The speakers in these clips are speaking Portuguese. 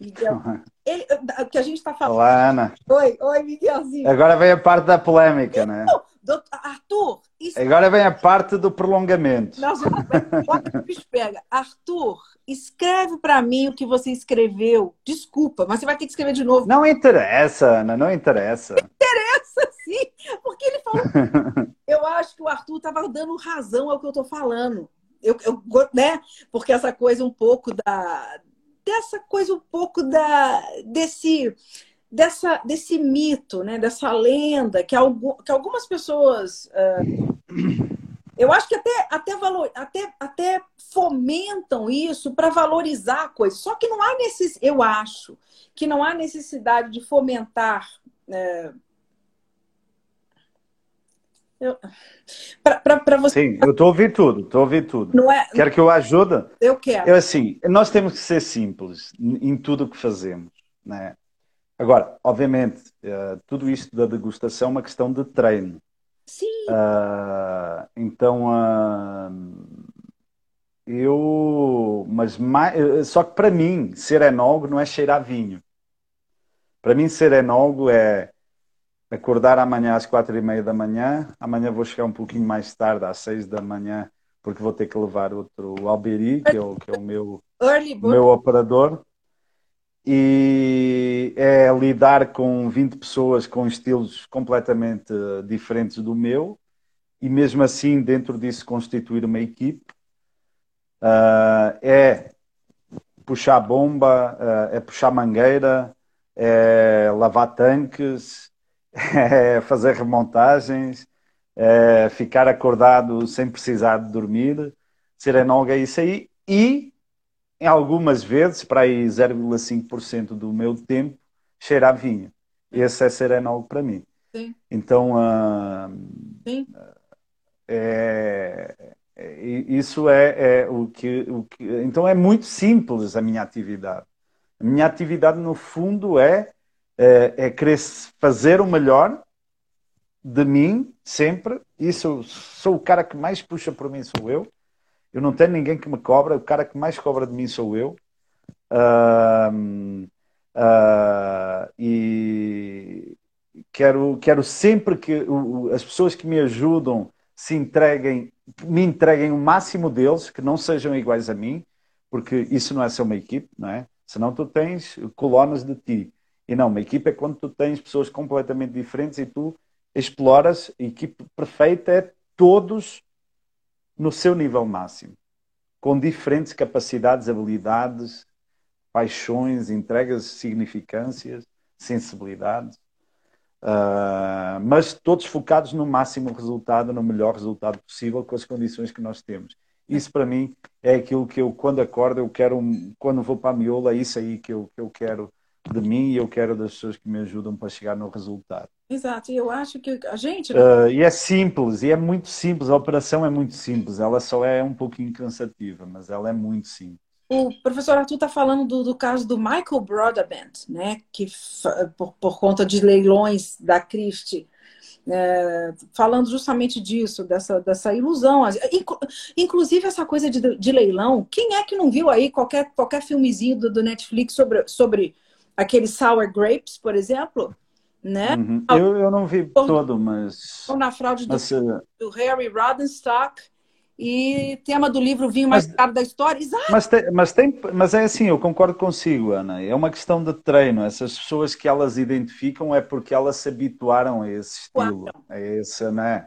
Miguel. Ele, que a gente está falando. Olá, Ana. Oi, oi, Miguelzinho. Agora vem a parte da polêmica, né? Doutor, Arthur, isso... Agora vem a parte do prolongamento. Não, o bicho pega. Arthur, escreve para mim o que você escreveu. Desculpa, mas você vai ter que escrever de novo. Não interessa, Ana, não interessa. Interessa, sim, porque ele falou. eu acho que o Arthur estava dando razão ao que eu estou falando. Eu, eu, né? Porque essa coisa um pouco da. Dessa coisa um pouco da. desse dessa, desse mito, né, dessa lenda que, que algumas pessoas. Uh, eu acho que até, até, valor, até, até fomentam isso para valorizar a coisa. Só que não há necessidade, eu acho que não há necessidade de fomentar. Uh, para você. Sim, eu estou ouvir tudo, estou ouvir tudo. Não é... Quer que eu ajude? Eu quero. Eu, assim, nós temos que ser simples em tudo o que fazemos. Né? Agora, obviamente, uh, tudo isto da degustação é uma questão de treino. Sim. Uh, então, uh, eu. Mas mais, só que para mim, ser enólogo não é cheirar vinho. Para mim, ser enólogo é acordar amanhã às quatro e meia da manhã. Amanhã vou chegar um pouquinho mais tarde, às seis da manhã, porque vou ter que levar outro Alberi, que é o, que é o meu, meu operador. E é lidar com 20 pessoas com estilos completamente diferentes do meu e mesmo assim dentro disso constituir uma equipe. Uh, é puxar bomba, uh, é puxar mangueira, é lavar tanques, é fazer remontagens, é ficar acordado sem precisar de dormir, ser enólogo é isso aí e em algumas vezes, para aí 0,5% do meu tempo, cheirar vinho. Esse é serenal para mim. Sim. Então, uh, Sim. É, é, isso é, é, o, que, o que. Então, é muito simples a minha atividade. A minha atividade, no fundo, é, é, é querer fazer o melhor de mim, sempre. Isso sou o cara que mais puxa por mim, sou eu. Eu não tenho ninguém que me cobra, o cara que mais cobra de mim sou eu. Uh, uh, e quero, quero sempre que o, as pessoas que me ajudam se entreguem, me entreguem o máximo deles, que não sejam iguais a mim, porque isso não é ser uma equipe, não é? Senão tu tens colunas de ti. E não, uma equipe é quando tu tens pessoas completamente diferentes e tu exploras. A equipe perfeita é todos no seu nível máximo, com diferentes capacidades, habilidades, paixões, entregas, significâncias, sensibilidades, uh, mas todos focados no máximo resultado, no melhor resultado possível, com as condições que nós temos. Isso para mim é aquilo que eu, quando acordo, eu quero, quando vou para a miola, é isso aí que eu, que eu quero de mim e eu quero das pessoas que me ajudam para chegar no resultado. Exato, e eu acho que a gente. Uh, e é simples, e é muito simples, a operação é muito simples, ela só é um pouquinho cansativa, mas ela é muito simples. O professor Arthur está falando do, do, caso do Michael Broadbent, né, que por, por conta de leilões da Christie, é, falando justamente disso, dessa, dessa ilusão. Inclusive, essa coisa de, de, leilão, quem é que não viu aí qualquer, qualquer filmezinho do, do Netflix sobre, sobre aquele Sour Grapes, por exemplo? né? Uhum. Eu, eu não vi todo, mas... Na fraude do, mas, uh, do Harry Rodenstock e tema do livro Vinho Mais mas, Caro da História. Exato. Mas, tem, mas, tem, mas é assim, eu concordo consigo, Ana. É uma questão de treino. Essas pessoas que elas identificam é porque elas se habituaram a esse estilo. A esse, né?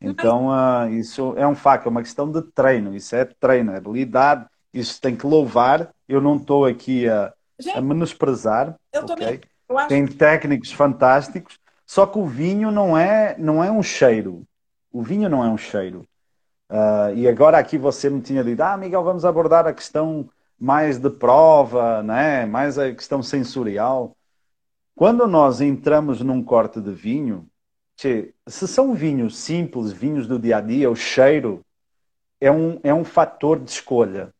Então, uh, isso é um facto, é uma questão de treino. Isso é treino, é habilidade. Isso tem que louvar. Eu não estou aqui a, Gente, a menosprezar. Eu okay? também. Tem técnicos fantásticos, só que o vinho não é, não é um cheiro. O vinho não é um cheiro. Uh, e agora aqui você me tinha dito, ah, Miguel, vamos abordar a questão mais de prova, né? mais a questão sensorial. Quando nós entramos num corte de vinho, se são vinhos simples, vinhos do dia a dia, o cheiro é um, é um fator de escolha.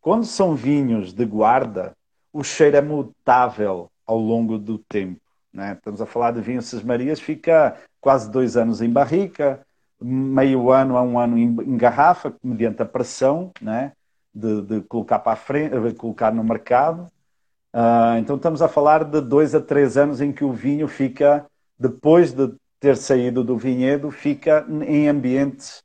Quando são vinhos de guarda, o cheiro é mutável ao longo do tempo. Né? Estamos a falar de vinho Cis Marias, fica quase dois anos em barrica, meio ano a um ano em, garrafa, mediante a pressão né? de, de colocar para frente, de colocar no mercado. Uh, então estamos a falar de dois a três anos em que o vinho fica, depois de ter saído do vinhedo, fica em ambientes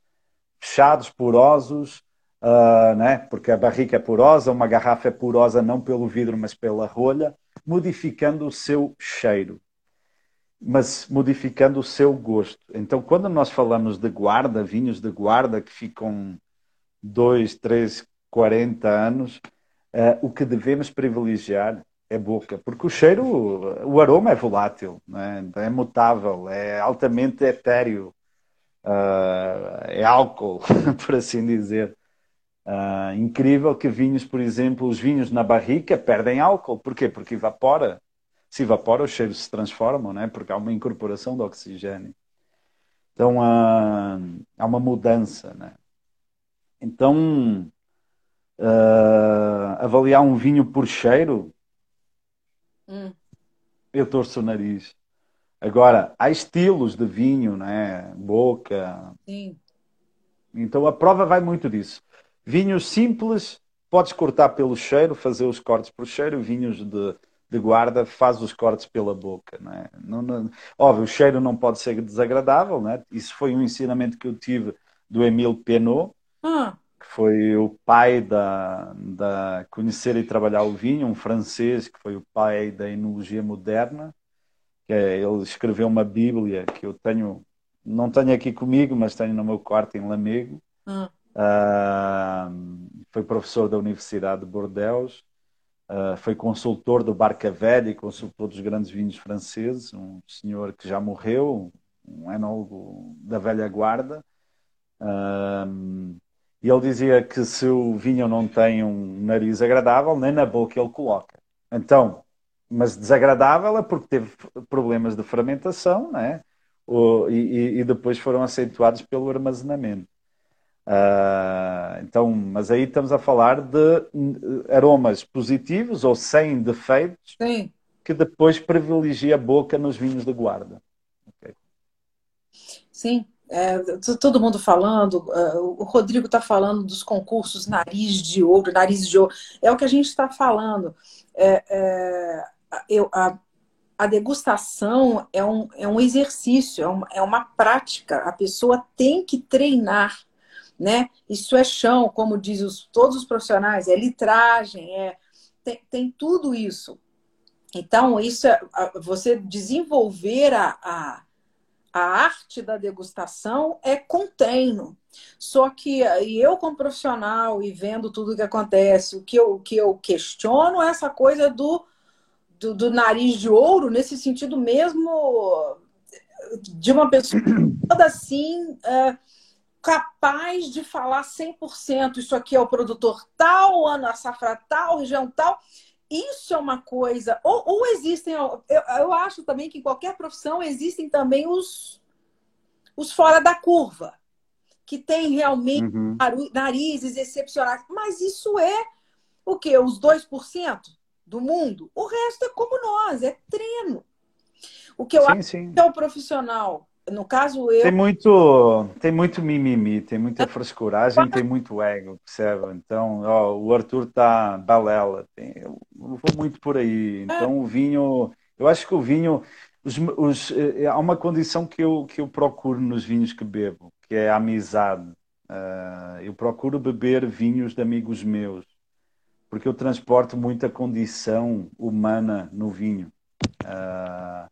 fechados, porosos, uh, né? porque a barrica é porosa, uma garrafa é porosa não pelo vidro, mas pela rolha, modificando o seu cheiro, mas modificando o seu gosto. Então, quando nós falamos de guarda, vinhos de guarda que ficam 2, 3, 40 anos, uh, o que devemos privilegiar é boca, porque o cheiro, o aroma é volátil, né? é mutável, é altamente etéreo, uh, é álcool, por assim dizer. Uh, incrível que vinhos, por exemplo, os vinhos na barrica perdem álcool. Porquê? Porque evapora. Se evapora, os cheiros se transformam, né? porque há uma incorporação de oxigênio. Então uh, há uma mudança. Né? Então, uh, avaliar um vinho por cheiro, hum. eu torço o nariz. Agora, há estilos de vinho, né? Boca. Sim. Então a prova vai muito disso. Vinhos simples, podes cortar pelo cheiro, fazer os cortes pelo cheiro. Vinhos de, de guarda, faz os cortes pela boca. Né? Não, não, óbvio, o cheiro não pode ser desagradável. Né? Isso foi um ensinamento que eu tive do Emile Penot, ah. que foi o pai da, da conhecer e trabalhar o vinho, um francês que foi o pai da enologia moderna. Que é, ele escreveu uma Bíblia que eu tenho, não tenho aqui comigo, mas tenho no meu quarto em Lamego. Ah. Uh, foi professor da Universidade de Bordeaux, uh, foi consultor do Barca Velha e consultor dos grandes vinhos franceses, um senhor que já morreu, um enólogo da velha guarda. Uh, e ele dizia que se o vinho não tem um nariz agradável, nem na boca ele coloca. Então, mas desagradável é porque teve problemas de fermentação, né? e, e depois foram acentuados pelo armazenamento. Uh, então, mas aí estamos a falar de aromas positivos ou sem defeitos Sim. que depois privilegia a boca nos vinhos de guarda. Okay. Sim, é, todo mundo falando, uh, o Rodrigo está falando dos concursos nariz de ouro, nariz de ouro, é o que a gente está falando. É, é, eu, a, a degustação é um, é um exercício, é uma, é uma prática, a pessoa tem que treinar né? Isso é chão, como dizem os, todos os profissionais, é litragem, é, tem, tem tudo isso. Então, isso é você desenvolver a, a, a arte da degustação é contínuo. Só que eu, como profissional, e vendo tudo o que acontece, o que eu, o que eu questiono é essa coisa do, do, do nariz de ouro, nesse sentido mesmo de uma pessoa toda assim. Uh, capaz de falar 100% isso aqui é o produtor tal, ano a safra tal, região tal. Isso é uma coisa. Ou, ou existem, eu, eu acho também que em qualquer profissão existem também os, os fora da curva, que tem realmente uhum. narizes excepcionais. Mas isso é o quê? Os 2% do mundo? O resto é como nós, é treino. O que eu sim, acho sim. que é o profissional no caso eu. Tem muito, tem muito mimimi, tem muita frescuragem, tem muito ego, percebe? Então, ó, o Arthur está balela, tem, eu vou muito por aí. Então, o vinho, eu acho que o vinho, os, os, eh, há uma condição que eu, que eu procuro nos vinhos que bebo, que é a amizade. Uh, eu procuro beber vinhos de amigos meus, porque eu transporto muita condição humana no vinho. Uh,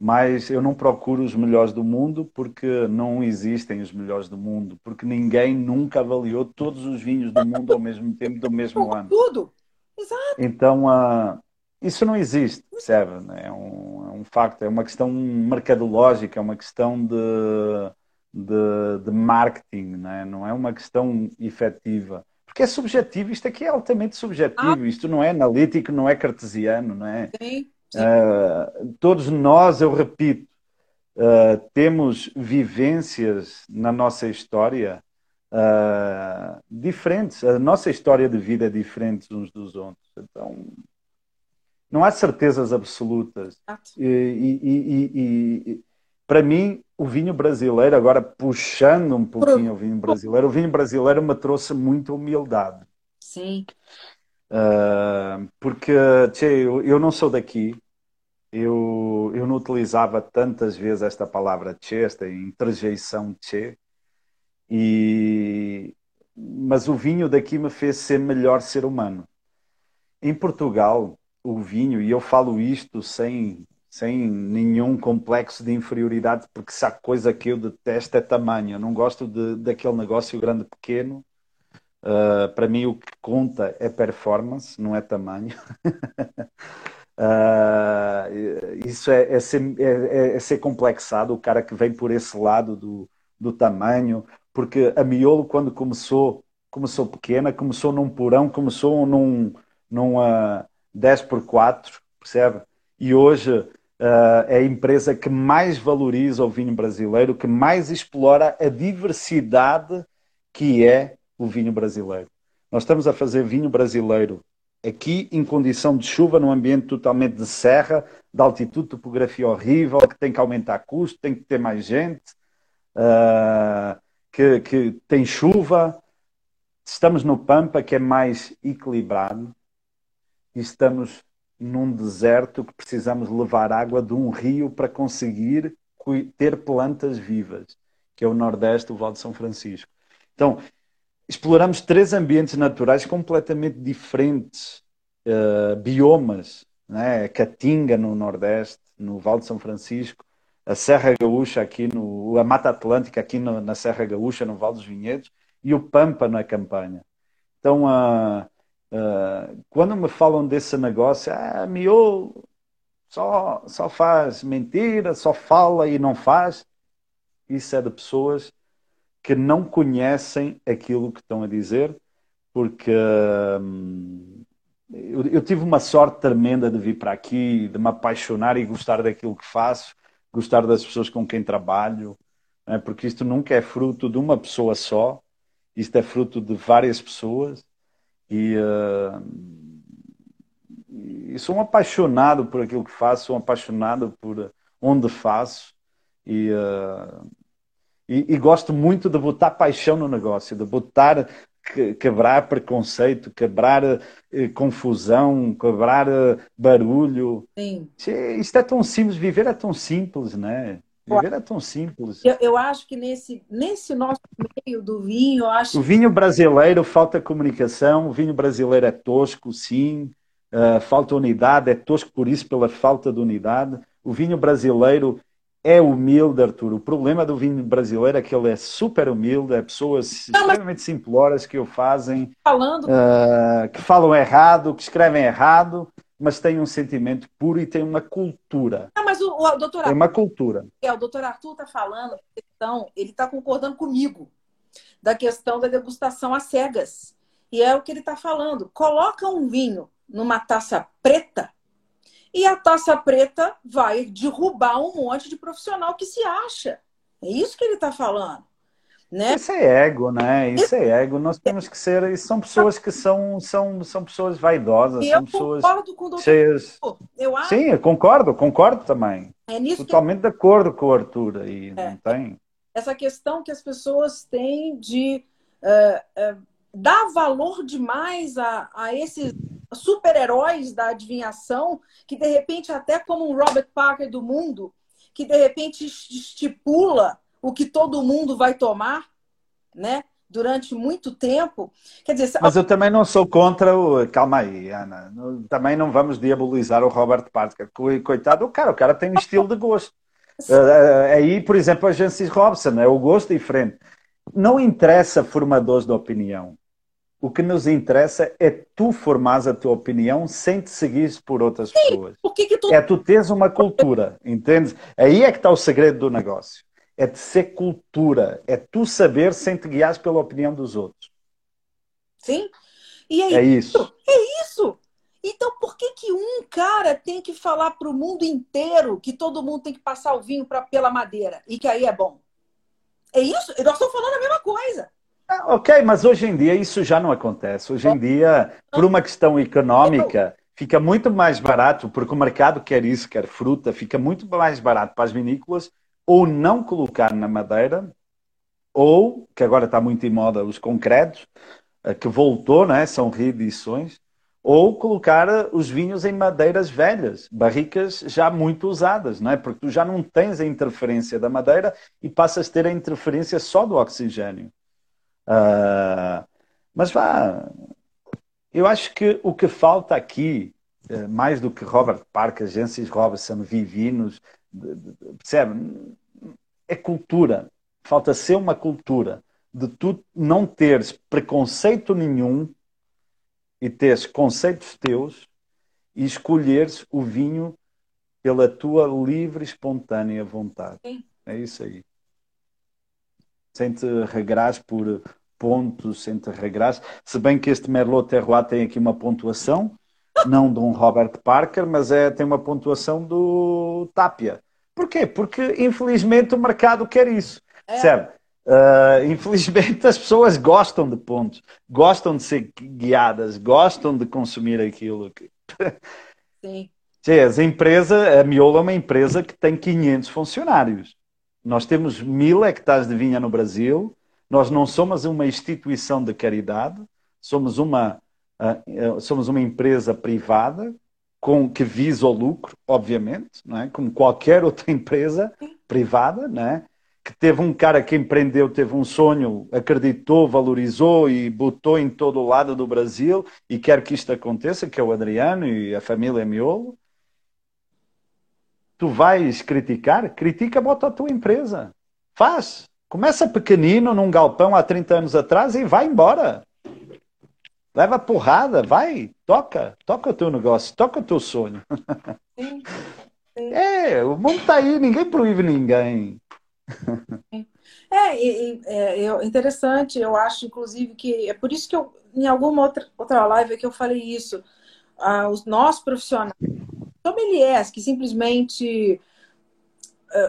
mas eu não procuro os melhores do mundo porque não existem os melhores do mundo, porque ninguém nunca avaliou todos os vinhos do mundo ao mesmo tempo, do mesmo ano. Tudo! Exato! Então, uh, isso não existe, percebe? É um, é um facto, é uma questão mercadológica, é uma questão de, de, de marketing, não é? não é uma questão efetiva. Porque é subjetivo, isto aqui é altamente subjetivo, ah. isto não é analítico, não é cartesiano, não é? Sim. Uh, todos nós, eu repito, uh, temos vivências na nossa história uh, diferentes. A nossa história de vida é diferente uns dos outros. Então, não há certezas absolutas. E, e, e, e, para mim, o vinho brasileiro, agora puxando um pouquinho o vinho brasileiro, o vinho brasileiro me trouxe muita humildade. Sim. Uh, porque, tchê, eu, eu, não sou daqui, eu, eu não utilizava tantas vezes esta palavra tchê, esta interjeição tchê, e, mas o vinho daqui me fez ser melhor ser humano. Em Portugal, o vinho, e eu falo isto sem, sem nenhum complexo de inferioridade, porque se há coisa que eu detesto é tamanho. Eu não gosto de, daquele negócio grande-pequeno. Uh, para mim, o que conta é performance, não é tamanho. uh, isso é, é, ser, é, é, é, ser complexado, o cara que vem por esse lado do, do tamanho, porque a Miolo, quando começou, começou pequena, começou num porão, começou num, num uh, 10 por 4, percebe? E hoje uh, é a empresa que mais valoriza o vinho brasileiro, que mais explora a diversidade que é o vinho brasileiro. Nós estamos a fazer vinho brasileiro aqui em condição de chuva, num ambiente totalmente de serra, de altitude, topografia horrível, que tem que aumentar custo, tem que ter mais gente. Uh, que, que tem chuva, estamos no Pampa, que é mais equilibrado, e estamos num deserto que precisamos levar água de um rio para conseguir ter plantas vivas, que é o Nordeste, o Val de São Francisco. Então, exploramos três ambientes naturais completamente diferentes, uh, biomas, né? Caatinga no Nordeste, no Val de São Francisco, a Serra Gaúcha aqui no a Mata Atlântica aqui no, na Serra Gaúcha no Val dos Vinhedos e o Pampa na campanha. Então, uh, uh, quando me falam desse negócio, ah, miolo só só faz mentira, só fala e não faz. Isso é de pessoas que não conhecem aquilo que estão a dizer, porque hum, eu, eu, tive uma sorte tremenda de vir para aqui, de me apaixonar e gostar daquilo que faço gostar das pessoas com quem trabalho, né? porque isto nunca é fruto de uma pessoa só, isto é fruto de várias pessoas e, uh, e sou um apaixonado por aquilo que faço, sou um apaixonado por onde faço e, uh, e, e gosto muito de botar paixão no negócio, de botar quebrar preconceito, quebrar eh, confusão, quebrar eh, barulho. Sim. Isto é tão simples, viver é tão simples, né? Viver é tão simples. Eu, eu, acho que nesse, nesse nosso meio do vinho, eu acho. O vinho brasileiro falta comunicação, o vinho brasileiro é tosco, sim. Uh, falta unidade, é tosco por isso, pela falta de unidade. O vinho brasileiro é humilde, Arthur. O problema do vinho brasileiro é que ele é super humilde, é pessoas não, extremamente simploras que o fazem, falando... Uh, que falam errado, que escrevem errado, mas têm um sentimento puro e têm uma cultura. Não, mas o, o doutor Arthur, é uma cultura. É, o doutor Arthur está falando, então, ele está concordando comigo da questão da degustação às cegas. E é o que ele está falando. Coloca um vinho numa taça preta e a taça preta vai derrubar um monte de profissional que se acha. É isso que ele está falando. Né? Isso é ego, né? Isso é ego. Nós temos que ser. São pessoas que são, são, são pessoas vaidosas. Eu são pessoas concordo com o doutor. Cheias... Eu acho... Sim, eu concordo, concordo também. É Totalmente de acordo com o Arthur aí. É. Não tem. Essa questão que as pessoas têm de uh, uh, dar valor demais a, a esses super-heróis da adivinhação, que de repente, até como um Robert Parker do mundo, que de repente estipula o que todo mundo vai tomar, né? Durante muito tempo. Quer dizer, Mas eu também não sou contra o. Calma aí, Ana. Também não vamos diabolizar o Robert Parker. Coitado, o cara, o cara tem um estilo de gosto. Eh, eh, aí, por exemplo, a Jancis Robson, é o gosto diferente. Não interessa formadores de opinião. O que nos interessa é tu formares a tua opinião sem te seguires por outras Sim, pessoas. Que que tu... É tu teres uma cultura, entendes? Aí é que está o segredo do negócio. É de ser cultura. É tu saber sem te guiares pela opinião dos outros. Sim. E é, é isso. isso. É isso. Então, por que, que um cara tem que falar para o mundo inteiro que todo mundo tem que passar o vinho pra, pela madeira e que aí é bom? É isso? Nós estamos falando a mesma coisa. Ah, ok, mas hoje em dia isso já não acontece. Hoje em dia, por uma questão económica, fica muito mais barato, porque o mercado quer isso, quer fruta, fica muito mais barato para as vinícolas ou não colocar na madeira, ou, que agora está muito em moda, os concretos, eh, que voltou, né? são reedições, ou colocar os vinhos em madeiras velhas, barricas já muito usadas, não é? Porque tu já não tens a interferência da madeira e passas a ter a interferência só do oxigênio. Uh, mas vá, eu acho que o que falta aqui, eh, mais do que Robert Parker, Jancis Robinson, Vivinos, percebe? É cultura. Falta ser uma cultura de tu não teres preconceito nenhum e teres conceitos teus e escolheres o vinho pela tua livre e espontânea vontade. Sim. É isso aí. Sem te regrares por pontos, sem te regrares. Se bem que este Merlot Terroir tem aqui uma pontuação, não de um Robert Parker, mas é, tem uma pontuação do Tapia. Porquê? Porque infelizmente o mercado quer isso. É. Certo? Uh, infelizmente as pessoas gostam de pontos, gostam de ser guiadas, gostam de consumir aquilo. Sim. Sim, a empresa, a Miolo é uma empresa que tem 500 funcionários. Nós temos mil hectares de vinha no Brasil. Nós não somos uma instituição de caridade, somos uma, uh, somos uma empresa privada com que visa o lucro, obviamente, não é? como qualquer outra empresa privada, não é? que teve um cara que empreendeu, teve um sonho, acreditou, valorizou e botou em todo o lado do Brasil e quer que isto aconteça, que é o Adriano e a família Miolo. Tu vais criticar? Critica, bota a tua empresa. Faz. Começa pequenino num galpão há 30 anos atrás e vai embora. Leva porrada, vai, toca, toca o teu negócio, toca o teu sonho. Sim, sim. É, o mundo está aí, ninguém proíbe ninguém. É, e, é, é, interessante, eu acho, inclusive, que é por isso que eu, em alguma outra, outra live que eu falei isso, ah, os nossos profissionais, sommeliers, que simplesmente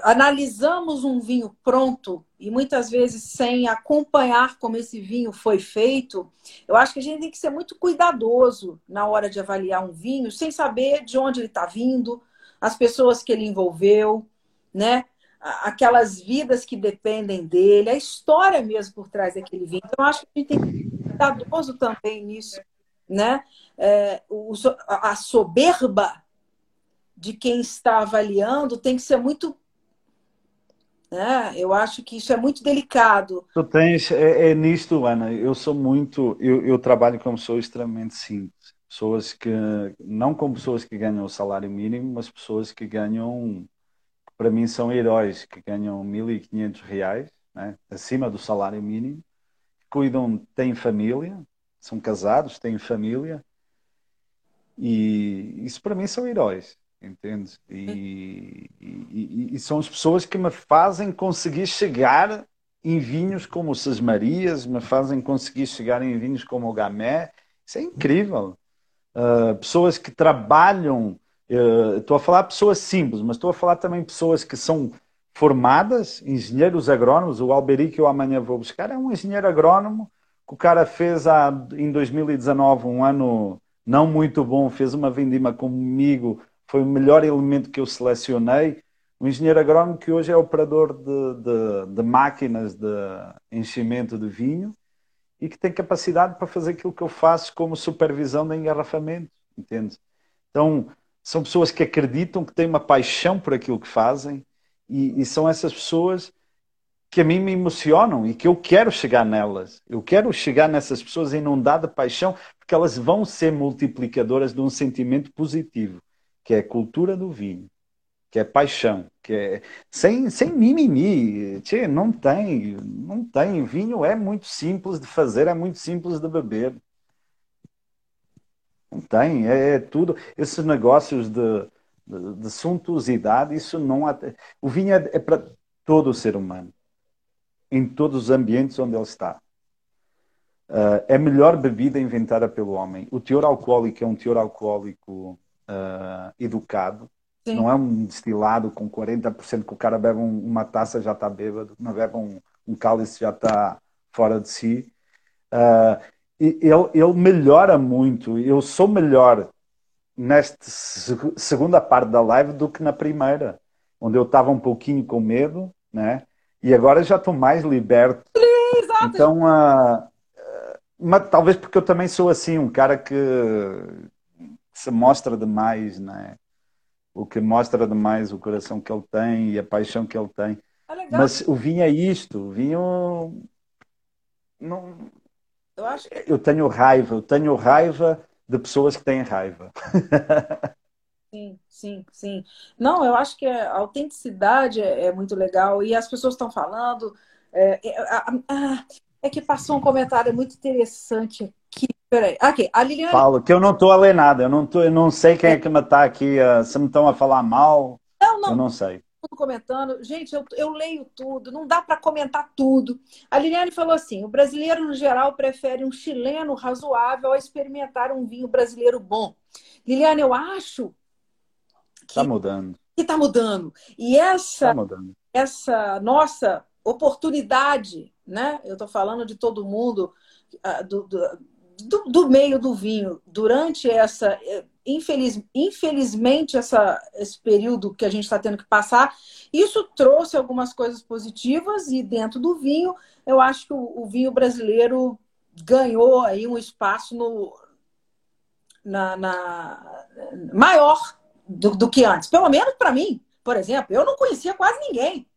analisamos um vinho pronto e muitas vezes sem acompanhar como esse vinho foi feito, eu acho que a gente tem que ser muito cuidadoso na hora de avaliar um vinho, sem saber de onde ele está vindo, as pessoas que ele envolveu, né? aquelas vidas que dependem dele, a história mesmo por trás daquele vinho. Então, acho que a gente tem que ser cuidadoso também nisso, né? É, a soberba de quem está avaliando tem que ser muito né? Eu acho que isso é muito delicado. Tu tens, é, é nisto, Ana, eu sou muito, eu, eu trabalho com pessoas extremamente simples, pessoas que, não com pessoas que ganham o salário mínimo, mas pessoas que ganham para mim são heróis que ganham 1.500 reais, né, acima do salário mínimo, cuidam, têm família, são casados, têm família, e isso para mim são heróis, entende? E, e, e, são as pessoas que me fazem conseguir chegar em vinhos como o Sas Marias, me fazem conseguir chegar em vinhos como o Gamé, isso é incrível. Uh, pessoas que trabalham estou a falar pessoas simples, mas estou a falar também pessoas que são formadas, engenheiros agrónomos. O Alberi que eu amanhã vou buscar é um engenheiro agrónomo que o cara fez há, em 2019 um ano não muito bom, fez uma vindima comigo, foi o melhor elemento que eu selecionei. Um engenheiro agrónomo que hoje é operador de, de, de máquinas de enchimento de vinho e que tem capacidade para fazer aquilo que eu faço como supervisão de engarrafamento, entende? Então, são pessoas que acreditam, que têm uma paixão por aquilo que fazem e, e, são essas pessoas que a mim me emocionam e que eu quero chegar nelas. Eu quero chegar nessas pessoas inundadas de paixão porque elas vão ser multiplicadoras de um sentimento positivo, que é cultura do vinho, que é paixão, que é sem, sem mimimi. Tchê, não tem, não tem. Vinho é muito simples de fazer, é muito simples de beber. Não tem, é, é tudo. Esses negócios de, de, de, suntuosidade, isso não. O vinho é, é para todo o ser humano, em todos os ambientes onde ele está. Uh, é a melhor bebida inventada pelo homem. O teor alcoólico é um teor alcoólico uh, educado. Sim. Não é um destilado com 40% que o cara bebe um, uma taça já está bêbado, não bebe um, um cálice já está fora de si. Uh, ele, ele melhora muito. Eu sou melhor nesta segunda parte da live do que na primeira, onde eu estava um pouquinho com medo, né? E agora já estou mais liberto. Exato. Então, uh, mas talvez porque eu também sou assim, um cara que se mostra demais, né? O que mostra demais o coração que ele tem e a paixão que ele tem. Ah, mas o vinho é isto, o vinho não eu acho eu tenho raiva, eu tenho raiva de pessoas que têm raiva. Sim, sim, sim. Não, eu acho que a autenticidade é, é muito legal e as pessoas estão falando. É, é, é, que passou um comentário muito interessante aqui. Peraí, aqui, a Liliane. Falo, que eu não estou a ler nada, eu não, tô, eu não sei quem é que me está aqui, uh, se me estão a falar mal. Não, não. Eu não sei. Comentando. Gente, eu, eu leio tudo, não dá para comentar tudo. A Liliane falou assim: o brasileiro, no geral, prefere um chileno razoável a experimentar um vinho brasileiro bom. Liliane, eu acho Está mudando. Que está mudando. E essa, tá mudando. essa nossa oportunidade, né? Eu estou falando de todo mundo, uh, do, do, do, meio do vinho, durante essa. Eh, infeliz, infelizmente, essa, esse período que a gente está tendo que passar, isso trouxe algumas coisas positivas e dentro do vinho, eu acho que o, o vinho brasileiro ganhou aí um espaço no, na, na maior do, do que antes. Pelo menos para mim, por exemplo, eu não conhecia quase ninguém.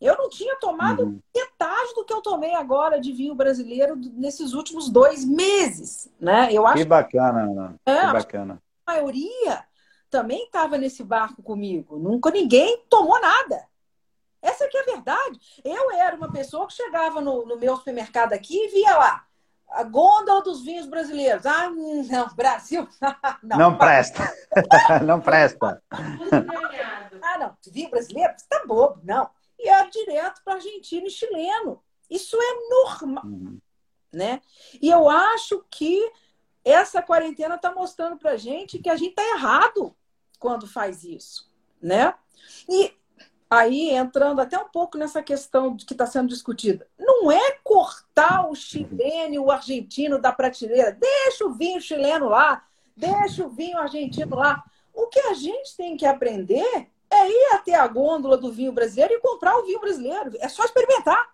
Eu não tinha tomado uhum. metade do que eu tomei agora de vinho brasileiro nesses últimos dois meses, né? Eu acho que bacana, Ana. É, que bacana. A maioria também estava nesse barco comigo. Nunca ninguém tomou nada. Essa que é a verdade. Eu era uma pessoa que chegava no, no meu supermercado aqui e via lá a gôndola dos vinhos brasileiros. Ah, não, Brasil. não, não presta. não presta. ah, não. Vinho brasileiro? Você tá bobo. Não. E é direto para argentino e chileno. Isso é normal. Uhum. Né? E eu acho que essa quarentena está mostrando para gente que a gente está errado quando faz isso. Né? E aí entrando até um pouco nessa questão que está sendo discutida. Não é cortar o chileno e o argentino da prateleira. Deixa o vinho chileno lá, deixa o vinho argentino lá. O que a gente tem que aprender é ir até a gôndola do vinho brasileiro e comprar o vinho brasileiro. É só experimentar.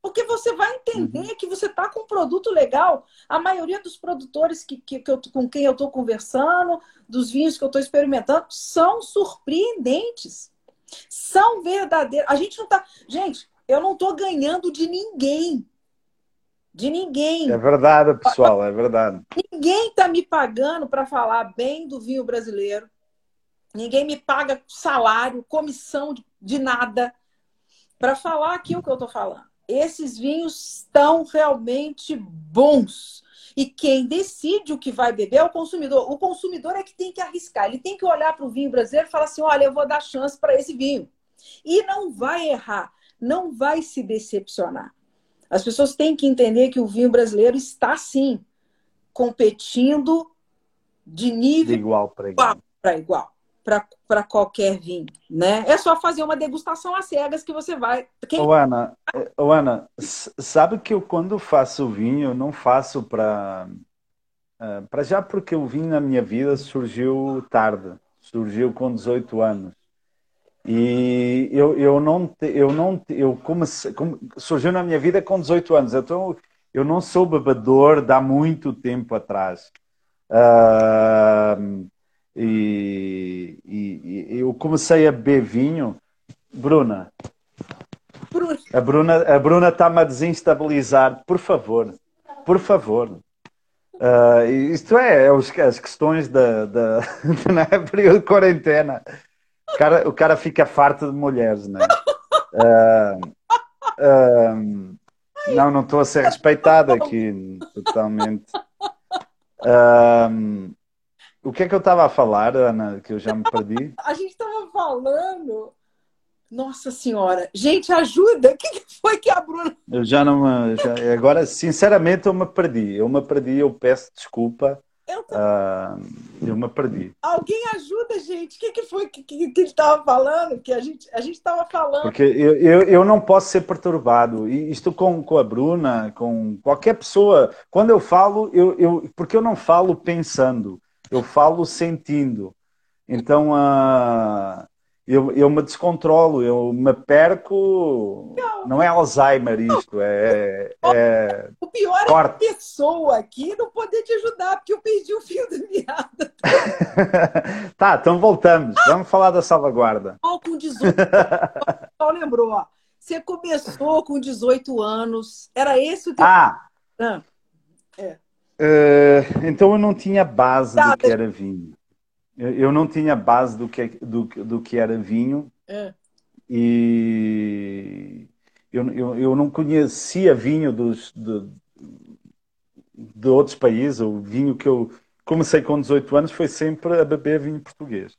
Porque você vai entender uhum. que você está com um produto legal. A maioria dos produtores que, que, que eu, com quem eu estou conversando, dos vinhos que eu estou experimentando, são surpreendentes são verdadeiros. A gente não tá. Gente, eu não tô ganhando de ninguém. De ninguém. É verdade, pessoal, é verdade. Ninguém tá me pagando para falar bem do vinho brasileiro. Ninguém me paga salário, comissão de nada para falar aquilo que eu tô falando. Esses vinhos estão realmente bons. E quem decide o que vai beber é o consumidor. O consumidor é que tem que arriscar. Ele tem que olhar para o vinho brasileiro e falar assim: olha, eu vou dar chance para esse vinho. E não vai errar, não vai se decepcionar. As pessoas têm que entender que o vinho brasileiro está sim competindo de nível de igual para igual. igual para qualquer vinho, né? É só fazer uma degustação às cegas que você vai. Quem... Ô, Ana, ô, Ana, sabe que eu quando faço vinho, eu não faço para uh, para já porque o vinho na minha vida surgiu tarde, surgiu com 18 anos. E eu, eu não eu não eu comecei, surgiu na minha vida com 18 anos. Então eu não sou bebedor há muito tempo atrás. Uh, e, e, e eu comecei a beber vinho. Bruna, a Bruna a Bruna está-me a desestabilizar. Por favor, por favor. Uh, isto é, é os, as questões da, da, na período de quarentena. O cara, o cara fica farto de mulheres, né? Uh, uh, não, não estou a ser respeitado aqui totalmente. Uh, o que é que eu estava a falar, Ana, que eu já me perdi? a gente estava falando. Nossa Senhora, gente, ajuda! O que foi que a Bruna. Eu já não. Já, agora, sinceramente, eu me perdi. Eu me perdi, eu peço desculpa. Eu, tô... uh, eu me perdi. Alguém ajuda, gente. O que, que foi que, que, que ele estava falando? Que a gente a estava falando. Porque eu, eu, eu não posso ser perturbado. E isto com, com a Bruna, com qualquer pessoa. Quando eu falo, eu, eu, porque eu não falo pensando eu falo sentindo. Então uh, eu, eu me descontrolo, eu me perco. Não, não é Alzheimer isto, é, é, pior Corta. é a pessoa aqui não poder te ajudar, porque eu perdi o fio da meada. tá, então voltamos. Vamos falar da salvaguarda. Com 18 só lembrou, ó. Você começou com 18 anos. Era esse o teu. Ah! ah é. Uh, então eu não tinha base tá, do que era vinho. Eu não tinha base do que, do, do que era vinho. É. E eu, eu, eu não conhecia vinho dos, de, de outros países. O vinho que eu comecei com 18 anos foi sempre a beber vinho português.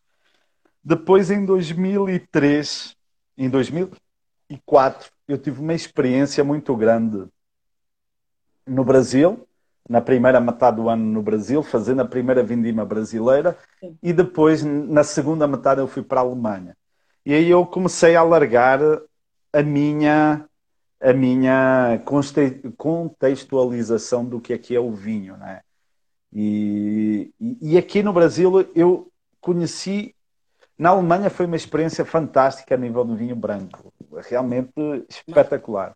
Depois, em 2003, em 2004, eu tive uma experiência muito grande no Brasil, na primeira metade do ano no Brasil, fazendo a primeira vindima brasileira, Sim. e depois, na segunda metade, eu fui para a Alemanha. E aí eu comecei a alargar a minha a minha contextualização do que é que é o vinho, né? E, e aqui no Brasil eu conheci na Alemanha foi uma experiência fantástica a nível do vinho branco, realmente espetacular.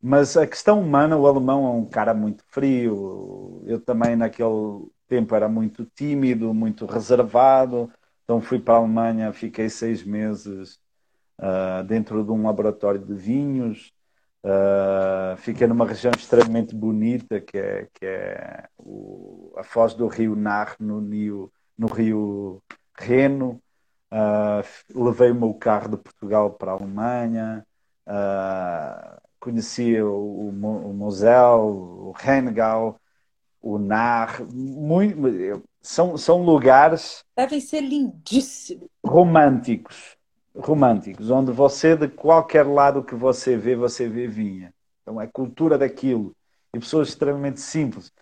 Mas a questão humana, o alemão é um cara muito frio. Eu também naquele tempo era muito tímido, muito reservado. Então fui para a Alemanha, fiquei seis meses uh, dentro de um laboratório de vinhos. Uh, fiquei numa região extremamente bonita, que é, que é o, a foz do rio Nar, no, Rio, no rio Reno. Uh, levei o meu carro de Portugal para a Alemanha. Uh, conheci o, o, o Mosel, o Rheingau, o Nar. Muito, são, são lugares. Devem ser lindíssimos. Românticos. Românticos, onde você, de qualquer lado que você vê, você vê vinha. Então, é cultura daquilo. E pessoas extremamente simples,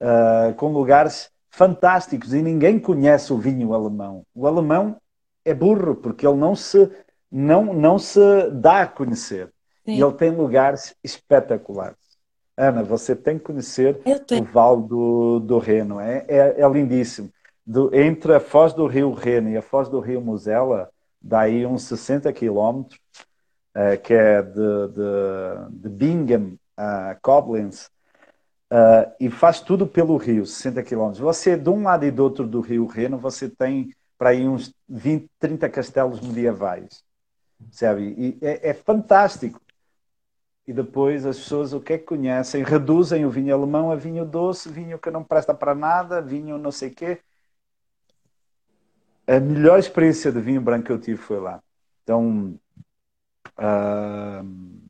uh, com lugares fantásticos. E ninguém conhece o vinho alemão. O alemão é burro, porque ele não se, não, não se dá a conhecer. Sim. E ele tem lugares espetaculares. Ana, você tem que conhecer o Vale do, do Reno. É, é, é lindíssimo. Do, entre a foz do rio Reno e a foz do rio Mosela, daí uns 60 quilómetros, uh, que é de, de, de Bingen a Koblenz, uh, e faz tudo pelo rio, 60 quilómetros. Você, de um lado e do outro do rio Reno, você tem para aí uns 20, 30 castelos medievais. Sabe? E é, é fantástico e depois as pessoas o que é que conhecem? Reduzem o vinho alemão a vinho doce, vinho que não presta para nada, vinho não sei quê. A melhor experiência de vinho branco que eu tive foi lá. Então, uh,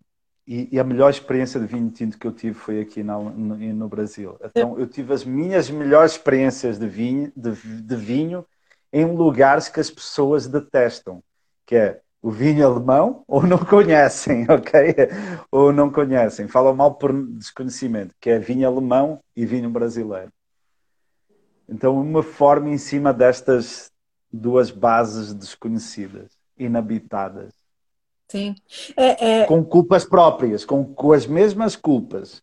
e, e, a melhor experiência de vinho tinto que eu tive foi aqui no, no, no Brasil. Então, eu tive as minhas melhores experiências de vinho, de, de vinho em lugares que as pessoas detestam, que é o vinho alemão ou não conhecem, ok? Ou não conhecem, falam mal por desconhecimento, que é vinho alemão e vinho brasileiro. Então, uma forma em cima destas duas bases desconhecidas, inabitadas. Sim. É, é... Com culpas próprias, com, com as mesmas culpas.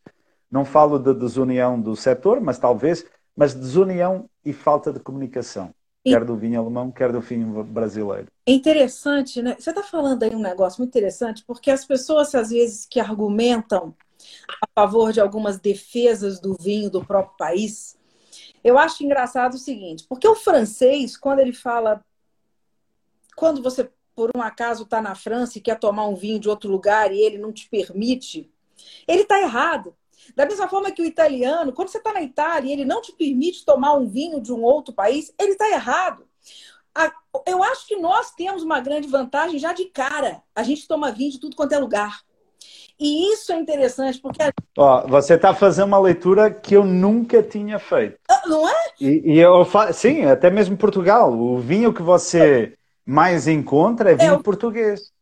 Não falo de desunião do setor, mas talvez, mas desunião e falta de comunicação quer do vinho alemão, quer do vinho brasileiro. É interessante, né? Você está falando aí um negócio muito interessante, porque as pessoas, às vezes, que argumentam a favor de algumas defesas do vinho do próprio país, eu acho engraçado o seguinte, porque o francês, quando ele fala. Quando você, por um acaso, está na França e quer tomar um vinho de outro lugar e ele não te permite, ele está errado. Da mesma forma que o italiano, quando você está na Itália e ele não te permite tomar um vinho de um outro país, ele está errado. Eu acho que nós temos uma grande vantagem já de cara. A gente toma vinho de tudo quanto é lugar. E isso é interessante, porque. Você está fazendo uma leitura que eu nunca tinha feito. Ah, não é? E, e eu fa... Sim, até mesmo Portugal. O vinho que você mais encontra é vinho é, português.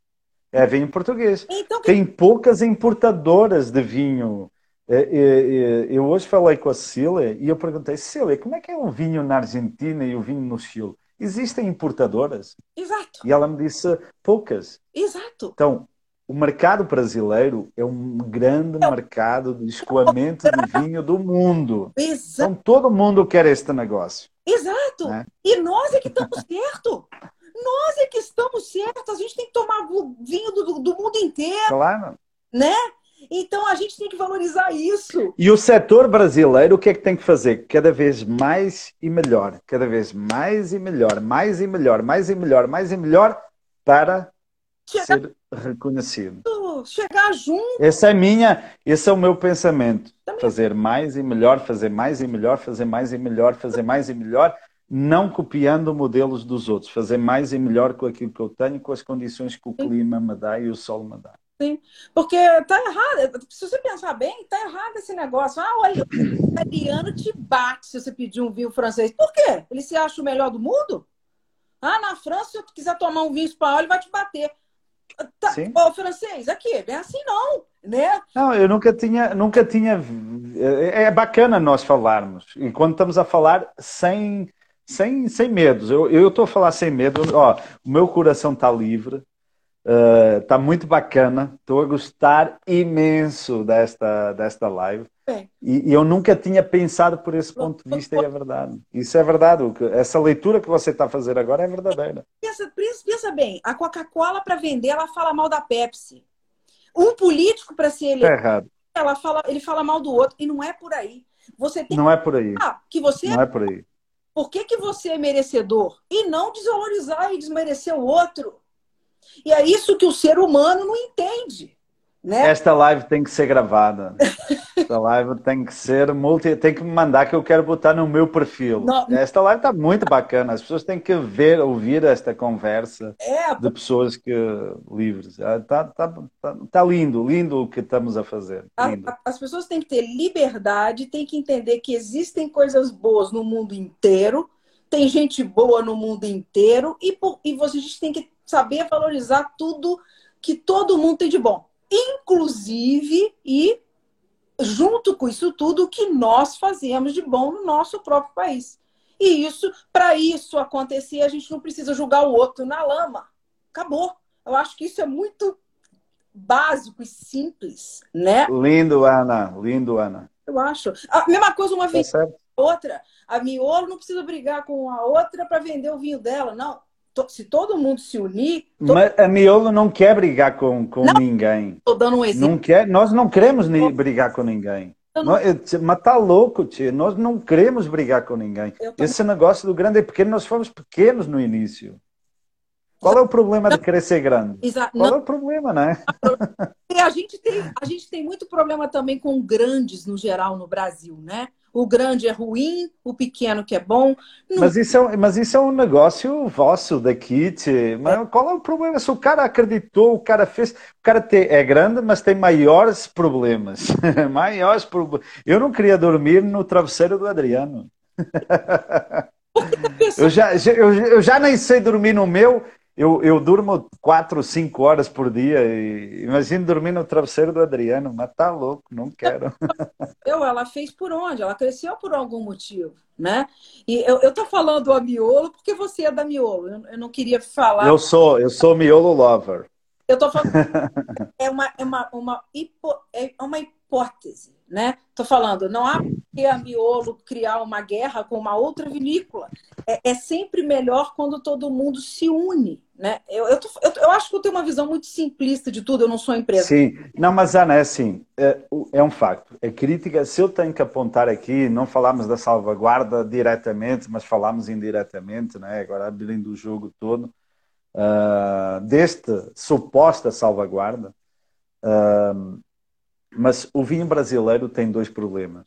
É vinho português. Então, Tem poucas importadoras de vinho é, é, é, eu hoje falei com a Cecília e eu perguntei, Cecília, como é que é o vinho na Argentina e o vinho no Chile? Existem importadoras? Exato. E ela me disse poucas. Exato. Então, o mercado brasileiro é um grande é. mercado de escoamento de vinho do mundo. Exato. Então, todo mundo quer este negócio. Exato. Né? E nós é que estamos certo. Nós é que estamos certos. A gente tem que tomar vinho do, do mundo inteiro. Claro. Né? Então a gente tem que valorizar isso. E o setor brasileiro, o que é que tem que fazer? Cada vez mais e melhor, cada vez mais e melhor, mais e melhor, mais e melhor, mais e melhor para Chegar... ser reconhecido. Chegar junto. Esse é minha, esse é o meu pensamento. Também. Fazer mais e melhor, fazer mais e melhor, fazer mais e melhor, fazer mais e melhor, não copiando modelos dos outros, fazer mais e melhor com aquilo que eu tenho, com as condições que o clima me dá e o sol me dá. Sim, porque tá errado. Se você pensar bem, tá errado esse negócio. Ah, olha, o italiano te bate se você pedir um vinho francês. Por quê? Ele se acha o melhor do mundo? Ah, na França, se eu quiser tomar um vinho espanhol, ele vai te bater. Tá, ó, francês, aqui, é assim não, né? Não, eu nunca tinha, nunca tinha. É, é bacana nós falarmos. E quando estamos a falar sem, sem, sem medos, eu estou a falar sem medo, ó, o meu coração está livre Ah, uh, muito bacana, estou a gostar imenso desta, desta live. E, e, eu nunca tinha pensado por esse ponto de vista, e é verdade. Isso é verdade. Essa leitura que você está a fazer agora é verdadeira. Pensa, pensa bem: a Coca-Cola, para vender, ela fala mal da Pepsi. Um político, para ser eleito, é errado. Ela fala, ele fala mal do outro, e não é por aí. Você tem não é por aí. Ah, que você não é por aí. Por que, que você é merecedor? E não desvalorizar e desmerecer o outro. E é isso que o ser humano não entende. Né? Esta live tem que ser gravada. Esta live tem que ser multi, tem que me mandar que eu quero botar no meu perfil. Não, esta live está muito bacana. As pessoas têm que ver, ouvir esta conversa é, de pessoas que livres. Está tá, tá, tá lindo, lindo o que estamos a fazer. A, as pessoas têm que ter liberdade, têm que entender que existem coisas boas no mundo inteiro, tem gente boa no mundo inteiro e, por, e vocês têm que saber valorizar tudo que todo mundo tem de bom. Inclusive, e junto com isso tudo, o que nós fazemos de bom no nosso próprio país. E isso, para isso acontecer, a gente não precisa julgar o outro na lama. Acabou. Eu acho que isso é muito básico e simples, né? Lindo, Ana. Lindo, Ana. Eu acho. A mesma coisa uma vez tá outra. A miolo não precisa brigar com a outra para vender o vinho dela, não se todo mundo se unir. Todo... Mas a Miolo não quer brigar com, com não, ninguém. Estou dando um exemplo. Não quer, nós não queremos nem brigar com ninguém. Não... mas tá louco, tia. Nós não queremos brigar com ninguém. Esse negócio do grande é pequeno, nós fomos pequenos no início. Qual é o problema de ser grande? Qual não. é o problema, né? A gente, tem, a gente tem muito problema também com grandes no geral no Brasil, né? O grande é ruim, o pequeno que é bom. Mas isso é, mas isso é um negócio vosso daqui, tchê. Mas é. qual é o problema? Se o cara acreditou, o cara fez. O cara tem, é grande, mas tem maiores problemas. maiores problemas. Eu não queria dormir no travesseiro do Adriano. eu, já, eu, eu já nem sei dormir no meu eu, eu durmo 4, 5 horas por dia e imagino dormir no travesseiro do Adriano, mas tá louco, não quero. Eu, ela fez por onde? Ela cresceu por algum motivo, né? E eu, eu tô falando a miolo porque você é da miolo. Eu, eu não queria falar. Eu sou, eu sou miolo lover. Eu tô falando. é uma, é uma, uma, hipo, é uma hipótese, né? Falando, não há que a miolo criar uma guerra com uma outra vinícola. É, é sempre melhor quando todo mundo se une né? Eu, eu, tô, eu, eu, acho que eu tenho uma visão muito simplista de tudo, eu não sou empresa. Sim, não, mas Ana, é assim, é, é um facto. A crítica, se eu tenho que apontar aqui, não falamos da salvaguarda diretamente, mas falamos indiretamente, né? agora abrindo o jogo todo, uh, deste suposta salvaguarda. Uh, mas o vinho brasileiro tem dois problemas,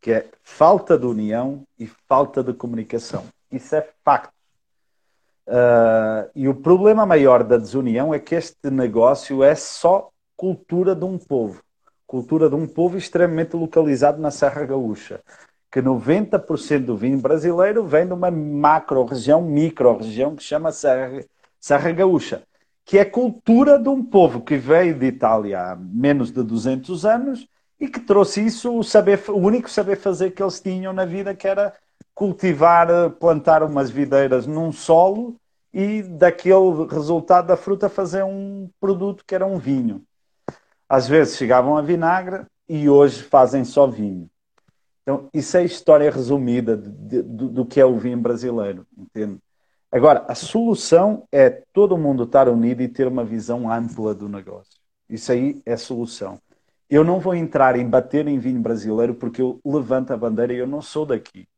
que é falta de união e falta de comunicação. Isso é facto. Uh, e o problema maior da desunião é que este negócio é só cultura de um povo. Cultura de um povo extremamente localizado na Serra Gaúcha. Que 90% do vinho brasileiro vem de uma macro-região, micro-região que chama Serra, Serra Gaúcha. Que é cultura de um povo que veio de Itália há menos de 200 anos e que trouxe isso, o, saber, o único saber fazer que eles tinham na vida, que era cultivar, plantar umas videiras num solo e daquele resultado da fruta fazer um produto que era um vinho. Às vezes chegavam a vinagre e hoje fazem só vinho. Então, isso é a história resumida de, de, do que é o vinho brasileiro, entende? Agora, a solução é todo mundo estar unido e ter uma visão ampla do negócio. Isso aí é solução. eu não vou entrar em bater em vinho brasileiro porque eu levanto a bandeira e eu não sou daqui.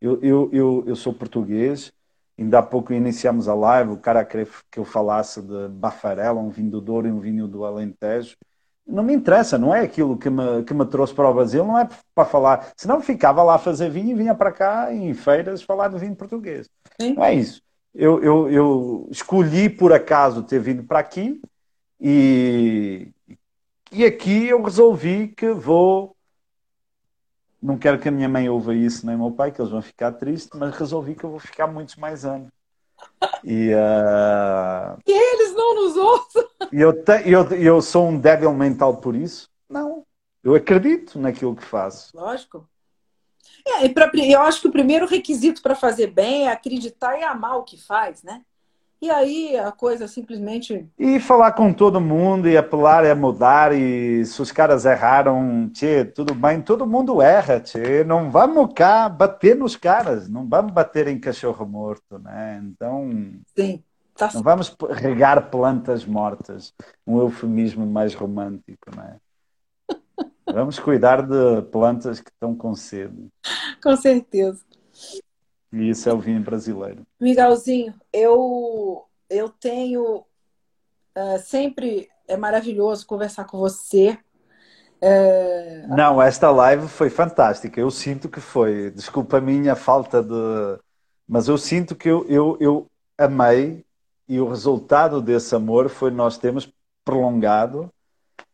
Eu, eu, eu, eu sou português, ainda há pouco iniciamos a live, o cara queria que eu falasse de Bafarela, um vinho do Douro e um vinho do Alentejo. Não me interessa, não é aquilo que me, que me trouxe para o Brasil, não é para falar. Senão ficava lá a fazer vinho e vinha para cá em feiras falar de vinho português. Sim. Não é isso. Eu, eu, eu escolhi por acaso ter vindo para aqui e, e aqui eu resolvi que vou. Não quero que a minha mãe ouva isso, nem o meu pai, que eles vão ficar tristes, mas resolvi que eu vou ficar muitos mais anos. E, uh... e eles não nos ouçam. E eu, te, eu, eu sou um débil mental por isso? Não. Eu acredito naquilo que faço. Lógico. É, pra, eu acho que o primeiro requisito para fazer bem é acreditar e amar o que faz, né? E aí a coisa simplesmente. E falar com todo mundo e apelar e mudar. E se os caras erraram, tchê, tudo bem, todo mundo erra, tchê. Não vamos cá bater nos caras, não vamos bater em cachorro morto, né? Então. Sim. Tá... Não vamos regar plantas mortas. Um eufemismo mais romântico, né? Vamos cuidar de plantas que estão com sede. Com certeza. E isso é o vinho brasileiro. Miguelzinho, eu, eu tenho uh, sempre é maravilhoso conversar com você. É... Não, esta live foi fantástica. Eu sinto que foi. Desculpa a minha falta de. Mas eu sinto que eu, eu, eu amei e o resultado desse amor foi nós temos prolongado.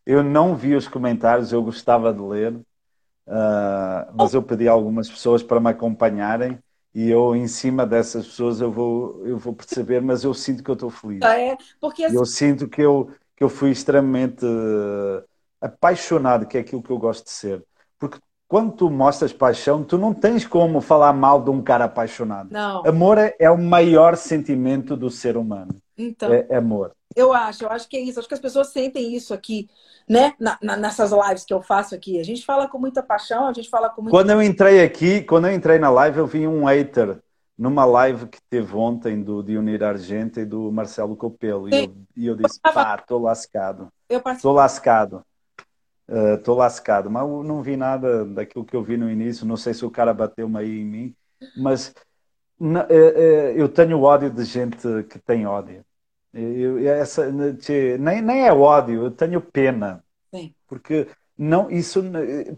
Eu não vi os comentários, eu gostava de ler, uh, mas eu pedi a algumas pessoas para me acompanharem e eu em cima dessas pessoas eu vou eu vou perceber mas eu sinto que eu estou feliz. Ah, é? Porque assim... eu sinto que eu que eu fui extremamente uh, apaixonado que é aquilo que eu gosto de ser. Porque quando tu mostras paixão tu não tens como falar mal de um cara apaixonado. Não. Amor é, é o maior sentimento do ser humano. Então. É, é amor eu acho eu acho que é isso acho que as pessoas sentem isso aqui né? Na, na, nessas lives que eu faço aqui. A gente fala com muita paixão, a gente fala com muita... Quando eu entrei aqui, quando eu entrei na live, eu vi um hater numa live que teve ontem do Dionir Argenta e do Marcelo Copelo. E eu, e eu, disse, pá, estou lascado. Estou lascado. Uh, lascado. Mas eu não vi nada daquilo que eu vi no início. Não sei se o cara bateu-me aí em mim. Mas uh, uh, eu tenho ódio de gente que tem ódio. Eu, essa, nem, nem é ódio, eu tenho pena. Sim. Porque não, isso,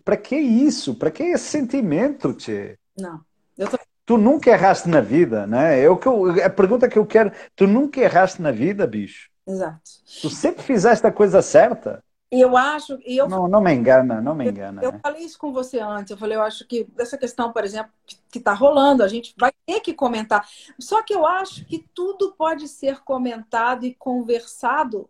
para que isso? Para que esse sentimento, tchê? Não. Tô... Tu nunca erraste na vida, né? É o que eu, a pergunta que eu quero, tu nunca erraste na vida, bicho? Exato. Tu sempre fizeste a coisa certa. E eu acho. E eu, não, não me engana, não me engana. Eu, eu, falei isso com você antes. Eu falei, eu acho que essa questão, por exemplo, que está rolando, a gente vai ter que comentar. Só que eu acho que tudo pode ser comentado e conversado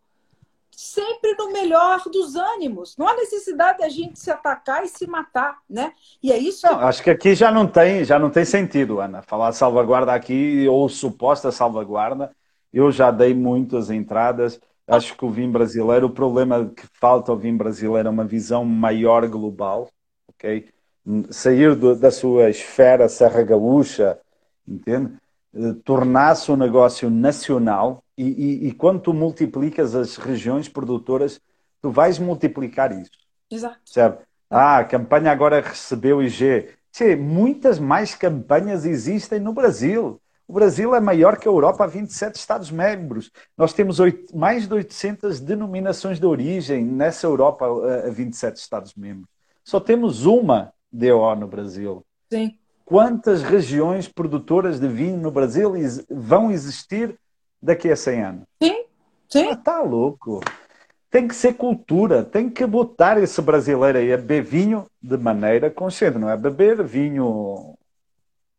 sempre no melhor dos ânimos. Não há necessidade da gente se atacar e se matar, né? E é isso. Não, acho que aqui já não tem, já não tem sentido, Ana. Falar salvaguarda aqui ou suposta salvaguarda. Eu já dei muitas entradas Acho que o vinho brasileiro, o problema que falta ao vinho brasileiro é uma visão maior global, ok? Sair do, da sua esfera Serra Gaúcha, entende? Eh, tornar-se um negócio nacional e, e, e, quando tu multiplicas as regiões produtoras, tu vais multiplicar isso. Exato. Certo? Ah, a campanha agora recebeu IG. Tchê, muitas mais campanhas existem no Brasil. O Brasil é maior que a Europa a 27 Estados-membros. Nós temos 8, mais de 800 denominações de origem nessa Europa a 27 Estados-membros. Só temos uma DO no Brasil. Sim. Quantas regiões produtoras de vinho no Brasil vão existir daqui a 100 anos? Sim, sim. Ah, tá louco. Tem que ser cultura, tem que botar esse brasileiro aí a beber vinho de maneira consciente, não é beber vinho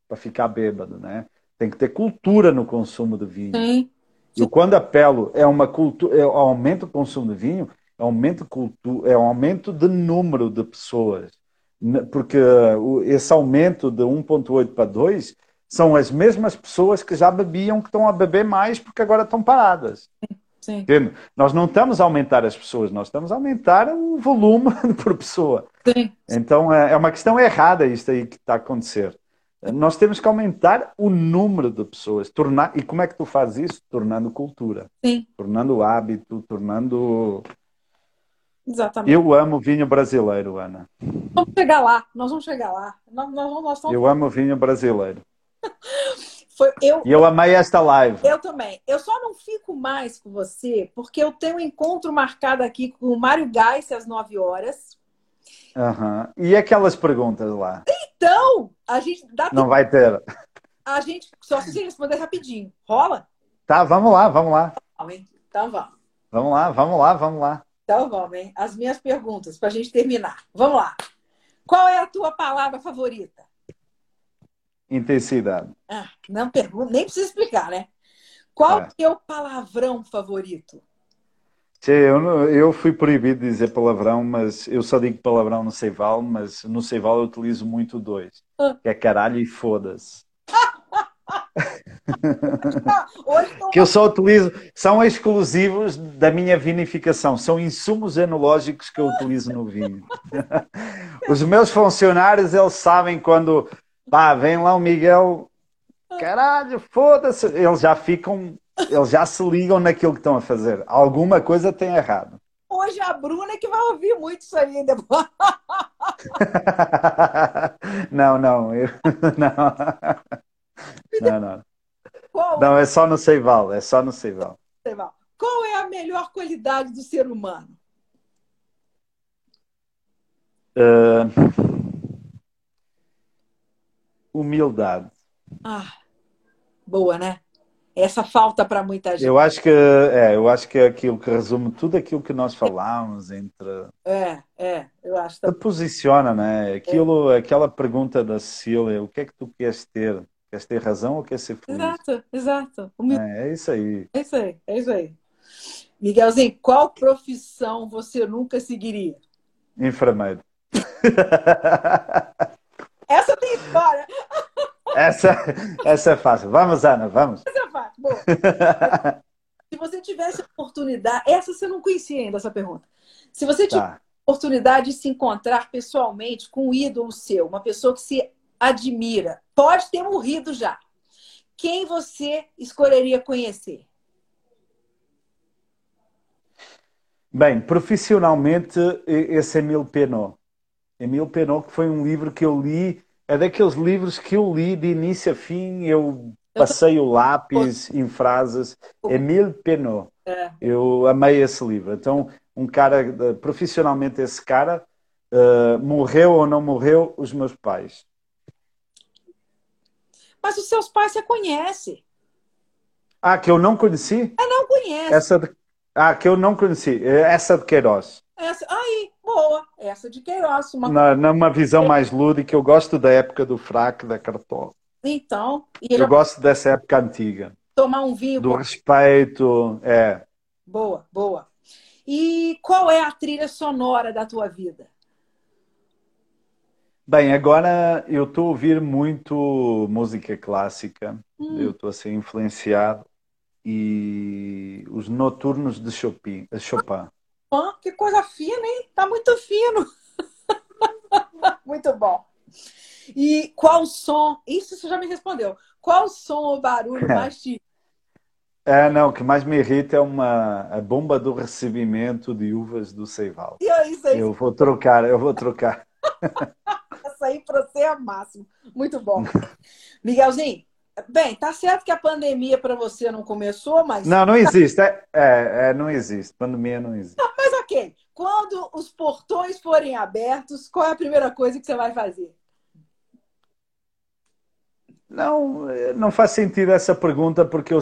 para ficar bêbado, né? Tem que ter cultura no consumo do vinho. Sim. E quando apelo é uma cultura, é aumento do consumo de vinho, é aumento cultura, é um aumento de número de pessoas. Porque esse aumento de 1.8 para 2 são as mesmas pessoas que já bebiam que estão a beber mais porque agora estão paradas. Sim. Entende? Nós não estamos a aumentar as pessoas, nós estamos a aumentar o volume por pessoa. Sim. Então é, é uma questão errada isto aí que está a acontecer. Nós temos que aumentar o número de pessoas. Tornar, e como é que tu fazes isso? Tornando cultura. Sim. Tornando hábito, tornando. Exatamente. Eu amo vinho brasileiro, Ana. Vamos chegar lá, nós vamos chegar lá. Nós, nós, nós estamos... Eu amo vinho brasileiro. Foi, eu, e eu amei esta live. Eu também. Eu só não fico mais com você porque eu tenho um encontro marcado aqui com o Mário Gais às 9 horas. Uhum. E aquelas perguntas lá? Então, a gente dá Não vai ter. A gente só se responder rapidinho. Rola? Tá, vamos lá, vamos lá. Então vamos. Vamos lá, vamos lá, vamos lá. Então vamos, hein? As minhas perguntas para a gente terminar. Vamos lá. Qual é a tua palavra favorita? Intensidade. Ah, não pergunta, nem precisa explicar, né? Qual é, o palavrão favorito? Eu, eu fui proibido de dizer palavrão, mas eu só digo palavrão no Seival, mas no Seival eu utilizo muito dois. Ah. Que é caralho e foda-se. que eu só utilizo, são exclusivos da minha vinificação, são insumos enológicos que eu utilizo no vinho. Os meus funcionários, eles sabem quando pá, vem lá o Miguel, caralho, foda-se, eles já ficam, eles já se ligam naquilo que estão a fazer. Alguma coisa tem errado. Hoje a Bruna é que vai ouvir muito isso aí depois. não, não, eu, não. Não, não. Qual não, é só no Seival, é só no Seival. Qual é a melhor qualidade do ser humano? Uh, humildade. Ah, boa, né? Essa falta para muita gente. Eu acho que é, eu acho que é aquilo que resume tudo aquilo que nós falámos entre. É, é, eu acho. Te posiciona, né? Aquilo, é. aquela pergunta da Cecília, o que é que tu queres ter? Queres ter razão ou queres ser feliz? Exato, exato. É, é isso aí. É isso aí, é isso aí. Miguelzinho, qual profissão você nunca seguiria? Enfermeiro. Essa tem história. Essa, essa é fácil. Vamos, Ana, vamos. Essa é fácil. Boa. Se você tivesse oportunidade, essa você não conhecia ainda essa pergunta. Se você tivesse tá. oportunidade de se encontrar pessoalmente com um ídolo seu, uma pessoa que se admira, pode ter morrido já. Quem você escolheria conhecer? Bem, profissionalmente, esse é Emile Penot. Emile Penot, que foi um livro que eu li, é daqueles livros que eu li de início a fim, eu passei o lápis em frases. Emile Penot. É. Eu amei esse livro. Então, um cara, profissionalmente, esse cara, uh, morreu ou não morreu, os meus pais. Mas os seus pais você conhece. Ah, que eu não conheci? Eu não conheço. Essa de... Ah, que eu não conheci. É essa de Queiroz. Essa... Aí, boa. Essa de Queiroz. Uma... Na, numa visão mais lúdica, eu gosto da época do fraco, da cartola. Então. eu gosto dessa época antiga. Tomar um vinho. Do respeito, é. Boa, boa. E qual é a trilha sonora da tua vida? Bem, agora eu estou a ouvir muito música clássica, hum. eu estou a ser influenciado e os noturnos de Chopin. Chopin. Ah, que coisa fina, hein? Tá muito fino. muito bom. E qual som? Isso você já me respondeu. Qual som ou barulho mais te. É, não, o que mais me irrita é uma a bomba do recebimento de uvas do Seival. E é isso aí. Eu vou trocar, eu vou trocar. Essa aí para você é máximo. Muito bom. Miguelzinho, bem, tá certo que a pandemia para você não começou, mas. Não, não existe. É, é, é, não existe. Pandemia não existe. Não, mas ok. Quando os portões forem abertos, qual é a primeira coisa que você vai fazer? Não, não faz sentido essa pergunta porque eu,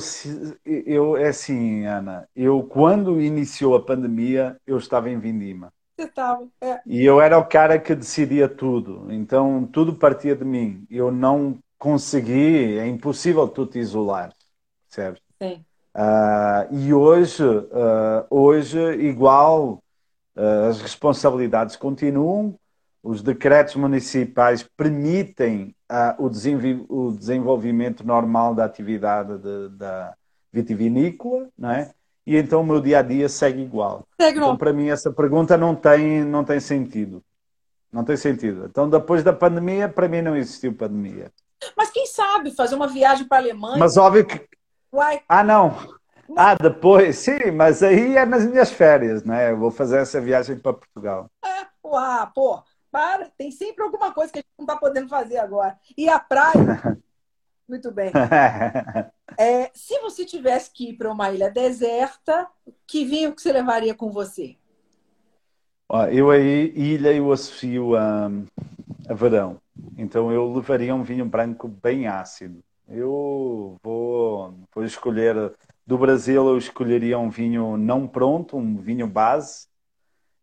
eu é assim, Ana. Eu quando iniciou a pandemia eu estava em Vindima. Você estava. É. E eu era o cara que decidia tudo. Então tudo partia de mim. Eu não consegui, é impossível tu te isolar, certo? Sim. Uh, e hoje, uh, hoje igual, uh, as responsabilidades continuam, os decretos municipais permitem o, o, desenvolvimento normal da atividade de, da vitivinícola, não é? e então o meu dia a dia segue igual. Segue então, para mim, essa pergunta não tem, não tem sentido. Não tem sentido. Então, depois da pandemia, para mim não existiu pandemia. Mas quem sabe fazer uma viagem para a Alemanha? Mas óbvio que. Uai. Ah, não. Ah, depois, sim, mas aí é nas minhas férias, né? Eu vou fazer essa viagem para Portugal. É, uau, pô, para, tem sempre alguma coisa que a gente não está podendo fazer agora. E a praia. Muito bem. É, se você tivesse que ir para uma ilha deserta, que vinho que você levaria com você? Ó, eu aí, ilha, eu associo a, a verão. Então eu levaria um vinho branco bem ácido. Eu vou, vou escolher, do Brasil eu escolheria um vinho não pronto, um vinho base,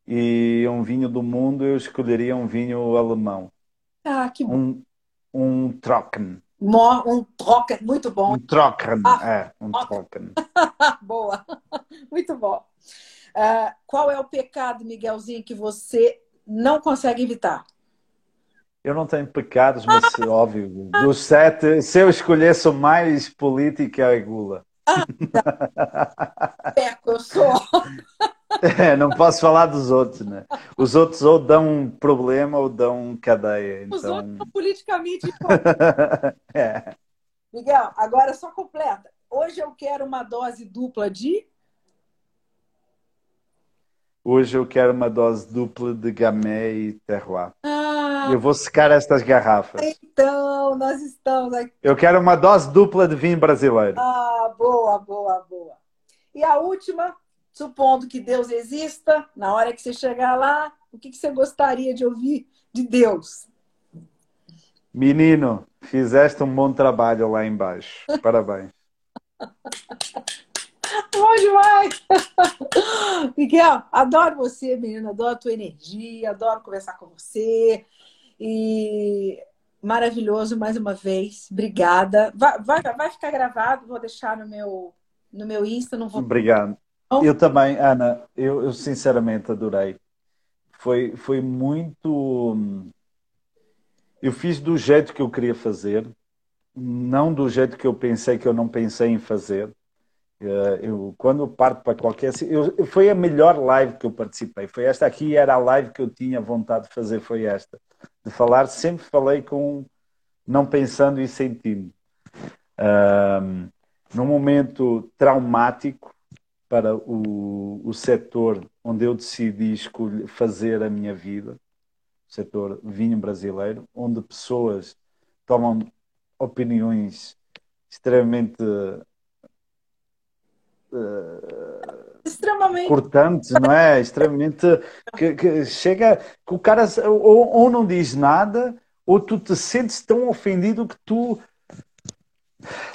e um vinho do mundo eu escolheria um vinho alemão. Ah, que bom. Um, um Trocken. Um Trocken, muito bom. Um Trocken, ah, é, um Trocken. Boa, muito bom. Uh, qual é o pecado, Miguelzinho, que você não consegue evitar? Eu não tenho pecados, mas óbvio, dos sete, se eu escolhesse o mais político é a gula. Ah. Peco, eu sou. É, não posso falar dos outros, né? Os outros ou dão um problema ou dão cadeia. Então... Os outros são politicamente é. Miguel, agora só completa. Hoje eu quero uma dose dupla de Hoje eu quero uma dose dupla de gamay e terroir. Ah, eu vou secar estas garrafas. Então, nós estamos aqui. Eu quero uma dose dupla de vinho brasileiro. Ah, boa, boa, boa. E a última, supondo que Deus exista, na hora que você chegar lá, o que você gostaria de ouvir de Deus? Menino, fizeste um bom trabalho lá embaixo. Parabéns. Bom demais! Miguel, adoro você, menina, adoro a tua energia, adoro conversar com você. E maravilhoso mais uma vez. Obrigada. Vai, vai, vai ficar gravado, vou deixar no meu, no meu Insta. Não vou... Obrigado. Eu também, Ana, eu, eu sinceramente adorei. Foi, foi muito. Eu fiz do jeito que eu queria fazer, não do jeito que eu pensei que eu não pensei em fazer. Eh, eu, quando eu parto para qualquer. Eu, foi a melhor live que eu participei. Foi esta aqui, era a live que eu tinha vontade de fazer. Foi esta. De falar, sempre falei com. não pensando e sentindo. Um, num momento traumático para o, o setor onde eu decidi escolher, fazer a minha vida, o setor vinho brasileiro, onde pessoas tomam opiniões extremamente extremamente cortantes, não é? Extremamente que, que chega que o cara ou, ou, não diz nada ou tu te sentes tão ofendido que tu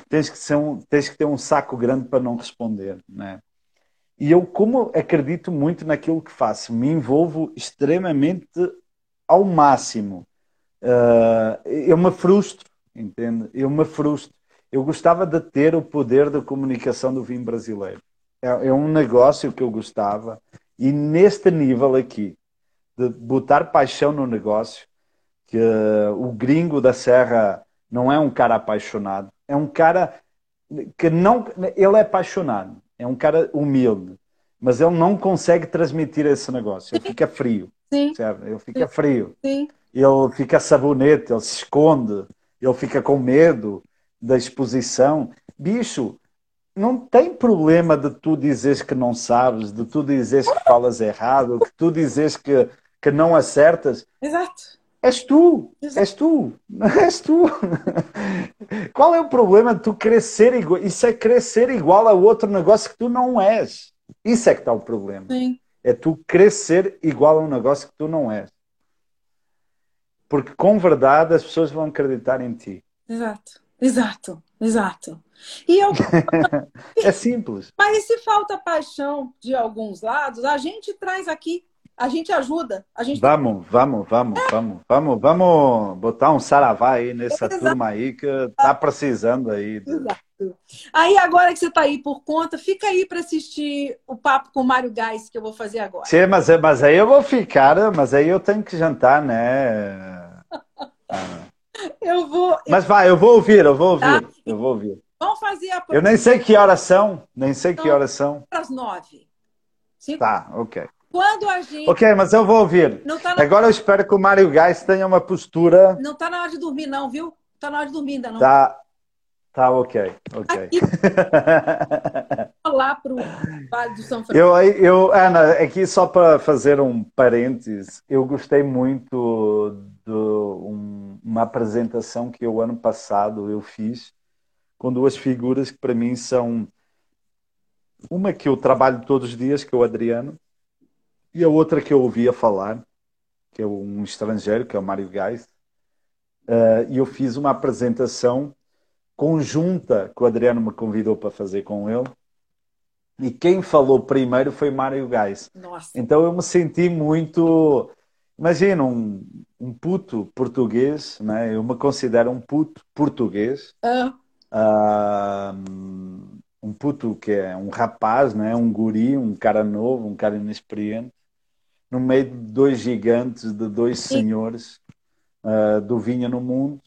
tens que, ser um, tens que ter um saco grande para não responder, não é? E eu, como acredito muito naquilo que faço, me envolvo extremamente ao máximo. Uh, eu me frustro, entende? Eu me frustro eu gostava de ter o poder da comunicação do vinho brasileiro. É, é um negócio que eu gostava. E neste nível aqui, de botar paixão no negócio, que uh, o gringo da Serra não é um cara apaixonado, é um cara que não. Ele é apaixonado, é um cara humilde, mas ele não consegue transmitir esse negócio. Ele fica frio. Sim. Certo? Ele fica frio. Sim. Ele fica sabonete, ele se esconde, ele fica com medo da exposição, bicho, não tem problema de tu dizeres que não sabes, de tu dizeres que falas errado, que tu dizes que, que não acertas. Exato. És tu, Exato. és tu, és tu. Qual é o problema de tu ser igual? Isso é ser igual a outro negócio que tu não és. Isso é que está o problema. Sim. É tu ser igual a um negócio que tu não és. Porque com verdade as pessoas vão acreditar em ti. Exato. Exato, exato. E eu... é simples. Mas se falta paixão de alguns lados, a gente traz aqui, a gente ajuda. A gente... Vamos, vamos, vamos, é. vamos, vamos, vamos botar um saravá aí nessa Exato. turma aí que tá precisando aí. Exato. Aí agora que você está aí por conta, fica aí para assistir o papo com o Mário Gás que eu vou fazer agora. Sim, mas, mas aí eu vou ficar, mas aí eu tenho que jantar, né? Ah. Eu vou. Mas vai, eu vou ouvir, eu vou ouvir. Tá? Eu vou ouvir. Vamos fazer a. Eu nem sei que horas são, nem sei que horas são. Às nove. Cinco... Tá, ok. Quando a gente. Ok, mas eu vou ouvir. Tá na... Agora eu espero que o Mário Gás tenha uma postura. Não tá na hora de dormir, não, viu? Tá na hora de dormir ainda, não. Tá. Tá ok, ok. Aqui... lá para o Vale do São Francisco. Eu, eu, Ana, aqui só para fazer um parênteses, eu gostei muito de um, uma apresentação que o ano passado eu fiz com duas figuras que para mim são uma que eu trabalho todos os dias, que é o Adriano, e a outra que eu ouvia falar, que é um estrangeiro, que é o Mário Gais. Uh, e eu fiz uma apresentação conjunta que o Adriano me convidou para fazer com ele. E quem falou primeiro foi Mário Gais. Nossa. Então eu me senti muito. Imagina, um, um puto português, né? eu me considero um puto português. Uh. Uh, um puto que é um rapaz, né? um guri, um cara novo, um cara inexperiente, no meio de dois gigantes, de dois senhores uh, do vinho no mundo,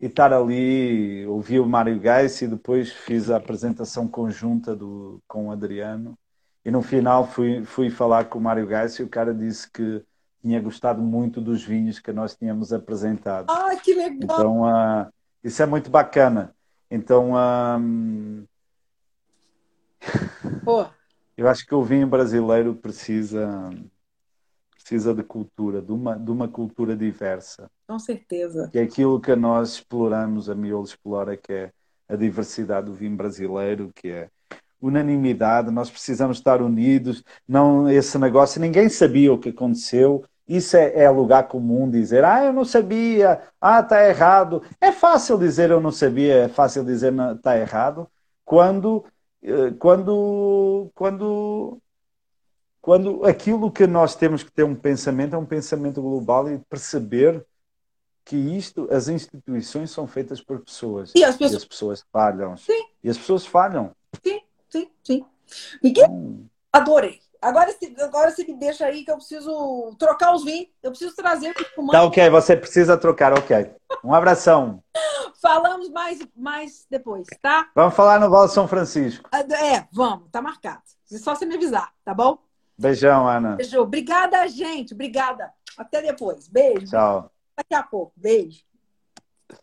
e estar ali, ouvi o Mário Gais e depois fiz a apresentação conjunta do, com o Adriano. E no final fui, fui falar com o Mário Gais e o cara disse que tinha gostado muito dos vinhos que nós tínhamos apresentado. Ah, que legal! Então, uh, isso é muito bacana. Então, um, Pô. eu acho que o vinho brasileiro precisa precisa de cultura, de uma, de uma cultura diversa. Com certeza. Que é aquilo que nós exploramos, a Miolo explora, que é a diversidade do vinho brasileiro, que é unanimidade, nós precisamos estar unidos, não esse negócio, ninguém sabia o que aconteceu, isso é, é lugar comum dizer, ah, eu não sabia, ah, está errado. É fácil dizer eu não sabia, é fácil dizer está errado, quando, eh, quando, quando quando aquilo que nós temos que ter um pensamento é um pensamento global e perceber que isto, as instituições são feitas por pessoas. E as pessoas, e as pessoas falham. Sim. E as pessoas falham. Sim, sim, sim. Miguel, hum. adorei. Agora, agora você me deixa aí que eu preciso trocar os vinhos. Eu preciso trazer o Tá ok, você precisa trocar, ok. Um abração. Falamos mais, mais depois, tá? Vamos falar no Val São Francisco. É, vamos, tá marcado. É só você me avisar, tá bom? Beijão, Ana. Beijo. Obrigada, gente. Obrigada. Até depois. Beijo. Tchau. Daqui a pouco. Beijo.